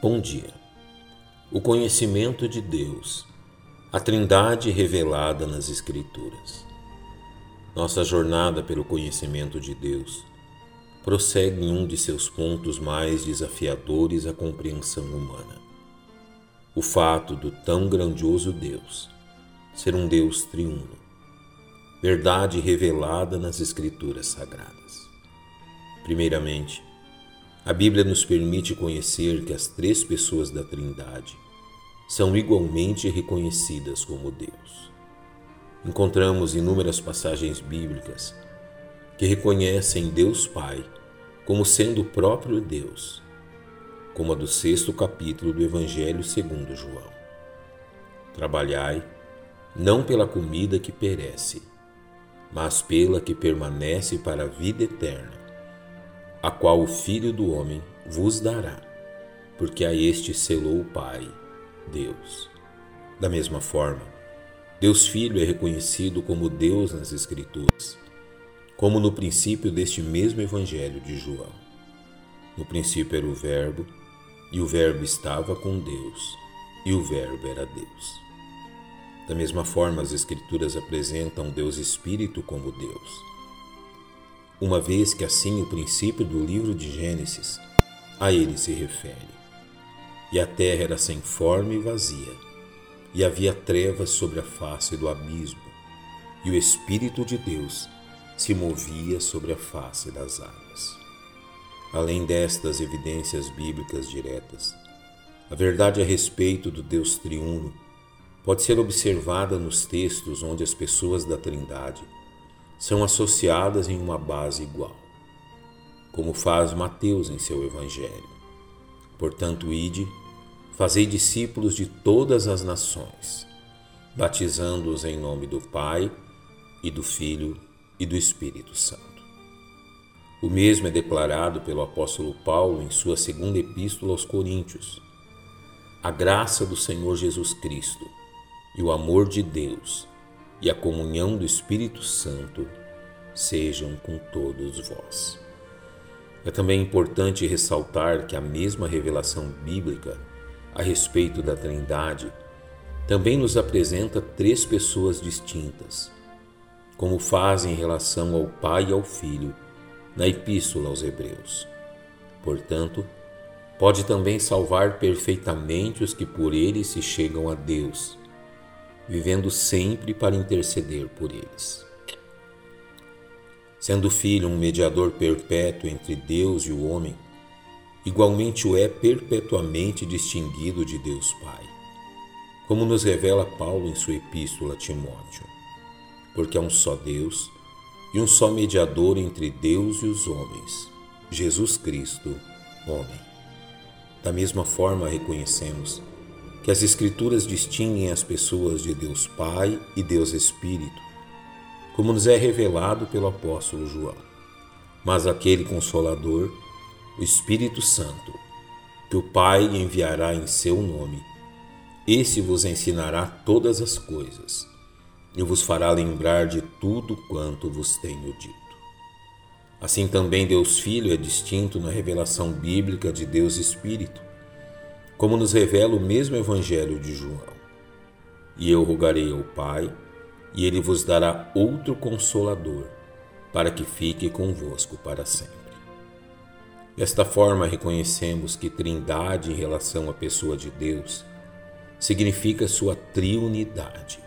Bom dia. O conhecimento de Deus, a Trindade revelada nas Escrituras. Nossa jornada pelo conhecimento de Deus prossegue em um de seus pontos mais desafiadores à compreensão humana. O fato do tão grandioso Deus ser um Deus triuno, verdade revelada nas Escrituras Sagradas. Primeiramente, a Bíblia nos permite conhecer que as três pessoas da Trindade são igualmente reconhecidas como Deus. Encontramos inúmeras passagens bíblicas que reconhecem Deus Pai como sendo o próprio Deus, como a do sexto capítulo do Evangelho segundo João. Trabalhai não pela comida que perece, mas pela que permanece para a vida eterna a qual o Filho do Homem vos dará, porque a este selou o Pai, Deus. Da mesma forma, Deus Filho é reconhecido como Deus nas Escrituras, como no princípio deste mesmo Evangelho de João. No princípio era o Verbo, e o Verbo estava com Deus, e o Verbo era Deus. Da mesma forma, as Escrituras apresentam Deus Espírito como Deus uma vez que assim o princípio do livro de Gênesis a ele se refere. E a terra era sem forma e vazia, e havia trevas sobre a face do abismo, e o Espírito de Deus se movia sobre a face das águas. Além destas evidências bíblicas diretas, a verdade a respeito do Deus triuno pode ser observada nos textos onde as pessoas da Trindade são associadas em uma base igual, como faz Mateus em seu Evangelho. Portanto, ide, fazei discípulos de todas as nações, batizando-os em nome do Pai e do Filho e do Espírito Santo. O mesmo é declarado pelo apóstolo Paulo em sua segunda epístola aos Coríntios. A graça do Senhor Jesus Cristo e o amor de Deus e a comunhão do Espírito Santo sejam com todos vós. É também importante ressaltar que a mesma revelação bíblica a respeito da Trindade também nos apresenta três pessoas distintas, como faz em relação ao Pai e ao Filho na Epístola aos Hebreus. Portanto, pode também salvar perfeitamente os que por ele se chegam a Deus vivendo sempre para interceder por eles. Sendo Filho um mediador perpétuo entre Deus e o homem, igualmente o é perpetuamente distinguido de Deus Pai, como nos revela Paulo em sua epístola a Timóteo, porque há um só Deus e um só mediador entre Deus e os homens, Jesus Cristo, homem. Da mesma forma reconhecemos que as Escrituras distinguem as pessoas de Deus Pai e Deus Espírito, como nos é revelado pelo apóstolo João. Mas aquele Consolador, o Espírito Santo, que o Pai enviará em seu nome, esse vos ensinará todas as coisas e vos fará lembrar de tudo quanto vos tenho dito. Assim também Deus Filho é distinto na revelação bíblica de Deus Espírito como nos revela o mesmo Evangelho de João. E eu rogarei ao Pai, e ele vos dará outro consolador, para que fique convosco para sempre. Desta forma, reconhecemos que Trindade em relação à pessoa de Deus significa sua triunidade,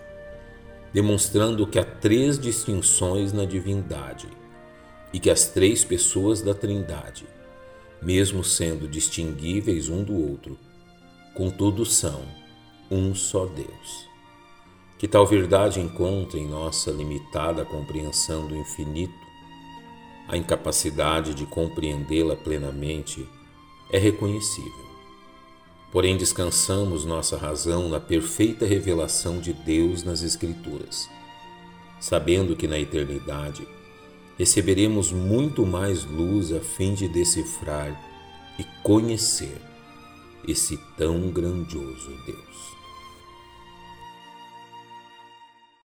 demonstrando que há três distinções na divindade e que as três pessoas da Trindade, mesmo sendo distinguíveis um do outro, contudo são um só Deus. Que tal verdade encontre em nossa limitada compreensão do infinito, a incapacidade de compreendê-la plenamente é reconhecível. Porém, descansamos nossa razão na perfeita revelação de Deus nas Escrituras, sabendo que na eternidade receberemos muito mais luz a fim de decifrar e conhecer esse tão grandioso Deus.